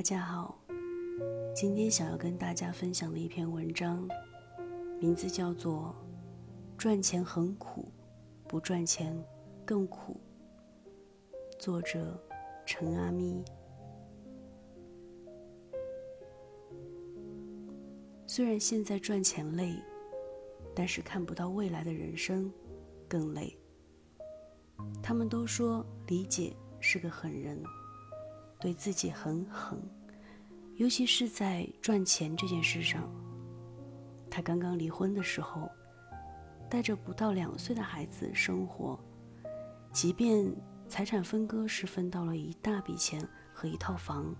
大家好，今天想要跟大家分享的一篇文章，名字叫做《赚钱很苦，不赚钱更苦》，作者陈阿咪。虽然现在赚钱累，但是看不到未来的人生更累。他们都说理解是个狠人。对自己很狠，尤其是在赚钱这件事上。他刚刚离婚的时候，带着不到两岁的孩子生活，即便财产分割是分到了一大笔钱和一套房，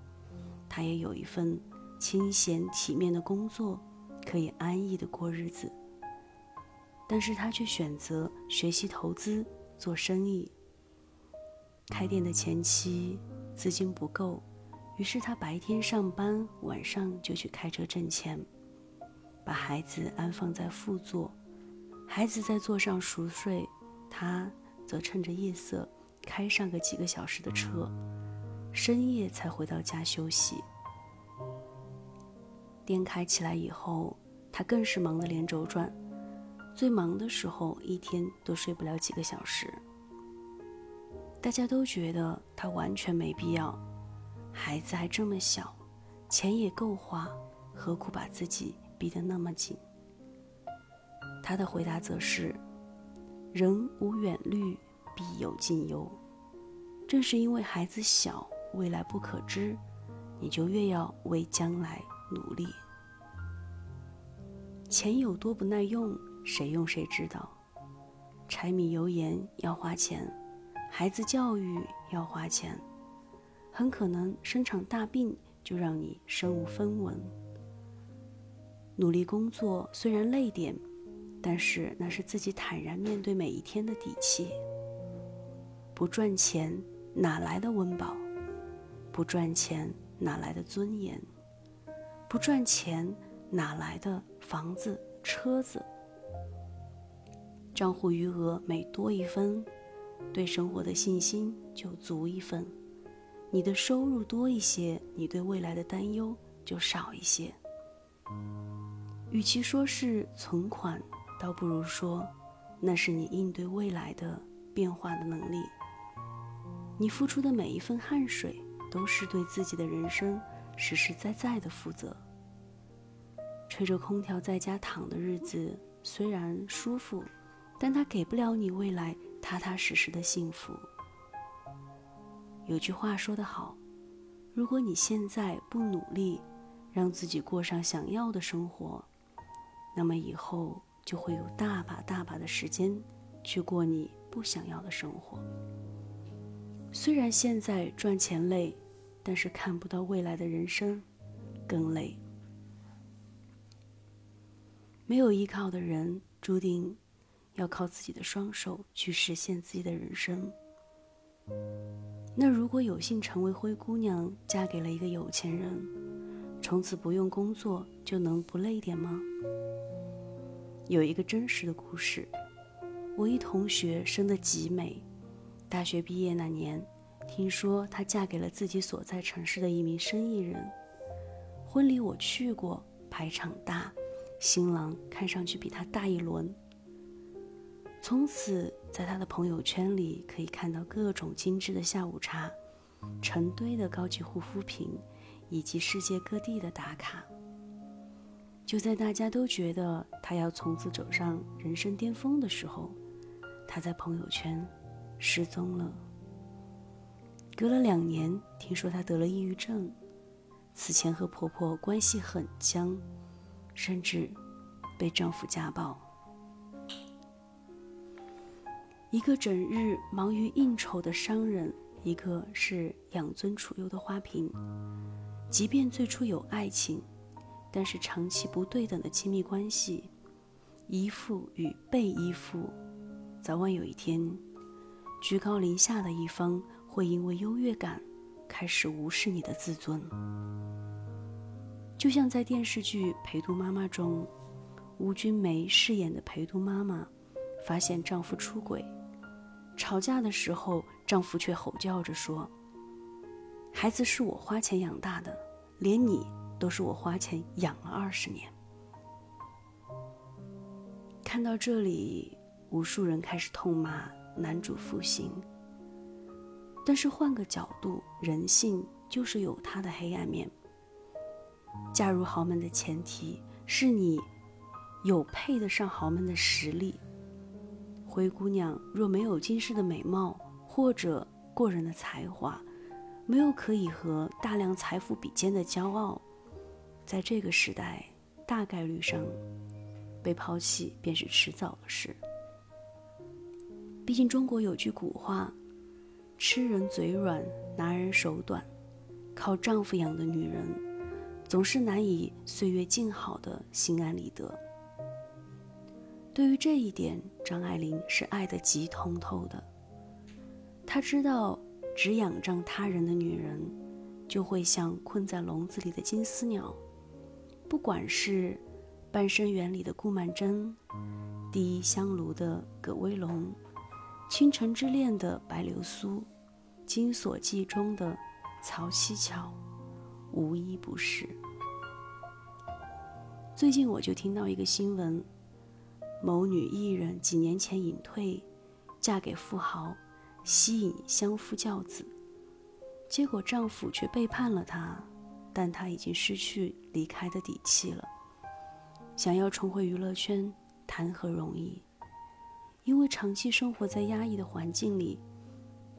他也有一份清闲体面的工作，可以安逸的过日子。但是他却选择学习投资做生意。开店的前期。资金不够，于是他白天上班，晚上就去开车挣钱，把孩子安放在副座，孩子在座上熟睡，他则趁着夜色开上个几个小时的车，深夜才回到家休息。店开起来以后，他更是忙得连轴转，最忙的时候一天都睡不了几个小时。大家都觉得他完全没必要，孩子还这么小，钱也够花，何苦把自己逼得那么紧？他的回答则是：人无远虑，必有近忧。正是因为孩子小，未来不可知，你就越要为将来努力。钱有多不耐用，谁用谁知道。柴米油盐要花钱。孩子教育要花钱，很可能生场大病就让你身无分文。努力工作虽然累点，但是那是自己坦然面对每一天的底气。不赚钱哪来的温饱？不赚钱哪来的尊严？不赚钱哪来的房子、车子？账户余额每多一分。对生活的信心就足一份，你的收入多一些，你对未来的担忧就少一些。与其说是存款，倒不如说，那是你应对未来的变化的能力。你付出的每一份汗水，都是对自己的人生实实在在的负责。吹着空调在家躺的日子虽然舒服，但它给不了你未来。踏踏实实的幸福。有句话说得好，如果你现在不努力，让自己过上想要的生活，那么以后就会有大把大把的时间去过你不想要的生活。虽然现在赚钱累，但是看不到未来的人生更累。没有依靠的人，注定。要靠自己的双手去实现自己的人生。那如果有幸成为灰姑娘，嫁给了一个有钱人，从此不用工作就能不累点吗？有一个真实的故事，我一同学生得极美，大学毕业那年，听说她嫁给了自己所在城市的一名生意人。婚礼我去过，排场大，新郎看上去比她大一轮。从此，在他的朋友圈里可以看到各种精致的下午茶、成堆的高级护肤品，以及世界各地的打卡。就在大家都觉得他要从此走上人生巅峰的时候，他在朋友圈失踪了。隔了两年，听说她得了抑郁症，此前和婆婆关系很僵，甚至被丈夫家暴。一个整日忙于应酬的商人，一个是养尊处优的花瓶。即便最初有爱情，但是长期不对等的亲密关系，依附与被依附，早晚有一天，居高临下的一方会因为优越感开始无视你的自尊。就像在电视剧《陪读妈妈》中，吴君梅饰演的陪读妈妈，发现丈夫出轨。吵架的时候，丈夫却吼叫着说：“孩子是我花钱养大的，连你都是我花钱养了二十年。看到这里，无数人开始痛骂男主负心。但是换个角度，人性就是有它的黑暗面。嫁入豪门的前提是你有配得上豪门的实力。灰姑娘若没有今世的美貌或者过人的才华，没有可以和大量财富比肩的骄傲，在这个时代，大概率上被抛弃便是迟早的事。毕竟中国有句古话：“吃人嘴软，拿人手短。”靠丈夫养的女人，总是难以岁月静好的心安理得。对于这一点，张爱玲是爱得极通透的。她知道。只仰仗他人的女人，就会像困在笼子里的金丝鸟。不管是《半生缘》里的顾曼桢，《第一香炉》的葛薇龙，《倾城之恋》的白流苏，《金锁记》中的曹七巧，无一不是。最近我就听到一个新闻：某女艺人几年前隐退，嫁给富豪。吸引相夫教子，结果丈夫却背叛了她，但她已经失去离开的底气了。想要重回娱乐圈，谈何容易？因为长期生活在压抑的环境里，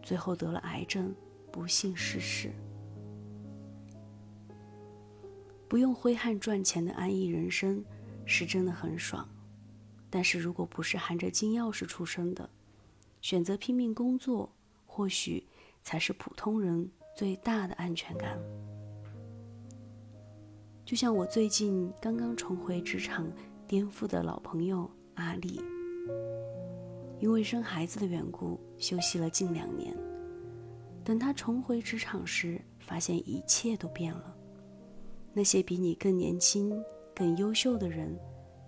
最后得了癌症，不幸逝世。不用挥汗赚钱的安逸人生，是真的很爽。但是如果不是含着金钥匙出生的，选择拼命工作，或许才是普通人最大的安全感。就像我最近刚刚重回职场颠覆的老朋友阿丽，因为生孩子的缘故休息了近两年。等他重回职场时，发现一切都变了。那些比你更年轻、更优秀的人，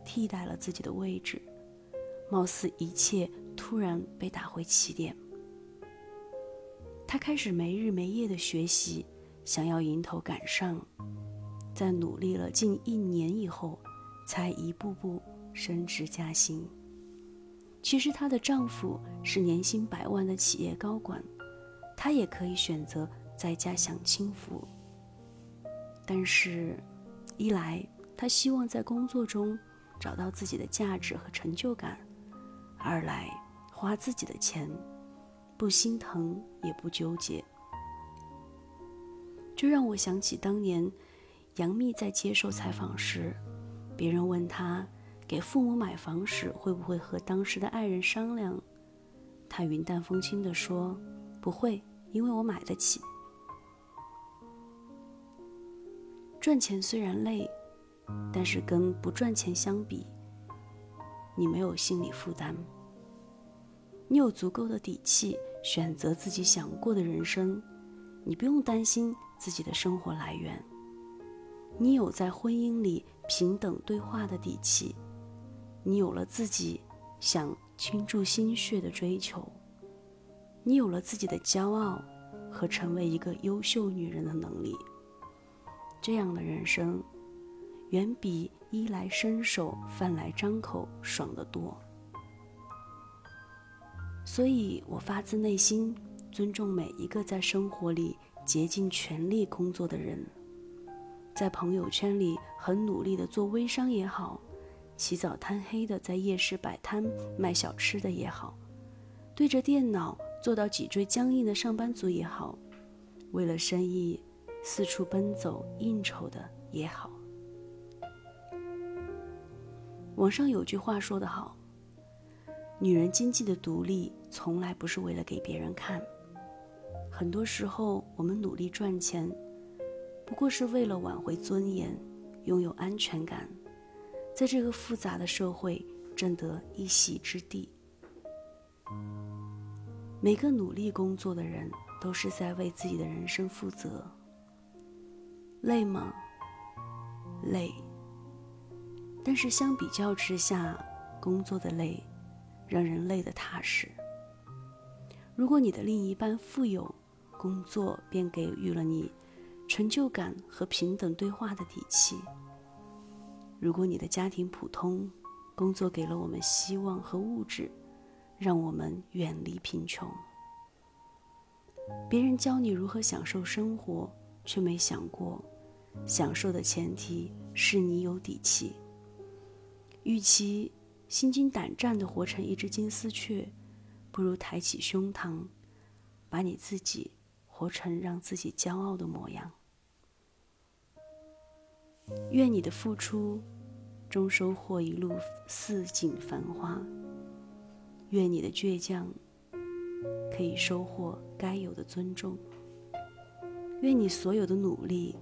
替代了自己的位置，貌似一切。突然被打回起点，他开始没日没夜的学习，想要迎头赶上，在努力了近一年以后，才一步步升职加薪。其实她的丈夫是年薪百万的企业高管，她也可以选择在家享清福。但是，一来她希望在工作中找到自己的价值和成就感，二来。花自己的钱，不心疼也不纠结，这让我想起当年杨幂在接受采访时，别人问她给父母买房时会不会和当时的爱人商量，她云淡风轻地说：“不会，因为我买得起。”赚钱虽然累，但是跟不赚钱相比，你没有心理负担。你有足够的底气选择自己想过的人生，你不用担心自己的生活来源。你有在婚姻里平等对话的底气，你有了自己想倾注心血的追求，你有了自己的骄傲和成为一个优秀女人的能力。这样的人生，远比衣来伸手、饭来张口爽得多。所以我发自内心尊重每一个在生活里竭尽全力工作的人，在朋友圈里很努力的做微商也好，起早贪黑的在夜市摆摊卖小吃的也好，对着电脑做到脊椎僵硬的上班族也好，为了生意四处奔走应酬的也好。网上有句话说得好。女人经济的独立从来不是为了给别人看，很多时候我们努力赚钱，不过是为了挽回尊严，拥有安全感，在这个复杂的社会争得一席之地。每个努力工作的人都是在为自己的人生负责。累吗？累。但是相比较之下，工作的累。让人累得踏实。如果你的另一半富有，工作便给予了你成就感和平等对话的底气。如果你的家庭普通，工作给了我们希望和物质，让我们远离贫穷。别人教你如何享受生活，却没想过，享受的前提是你有底气。与其心惊胆战地活成一只金丝雀，不如抬起胸膛，把你自己活成让自己骄傲的模样。愿你的付出，终收获一路似锦繁花；愿你的倔强，可以收获该有的尊重；愿你所有的努力，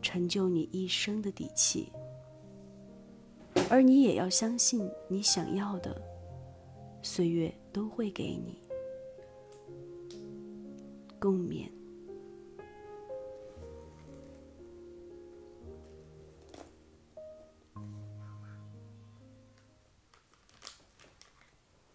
成就你一生的底气。而你也要相信，你想要的，岁月都会给你。共勉。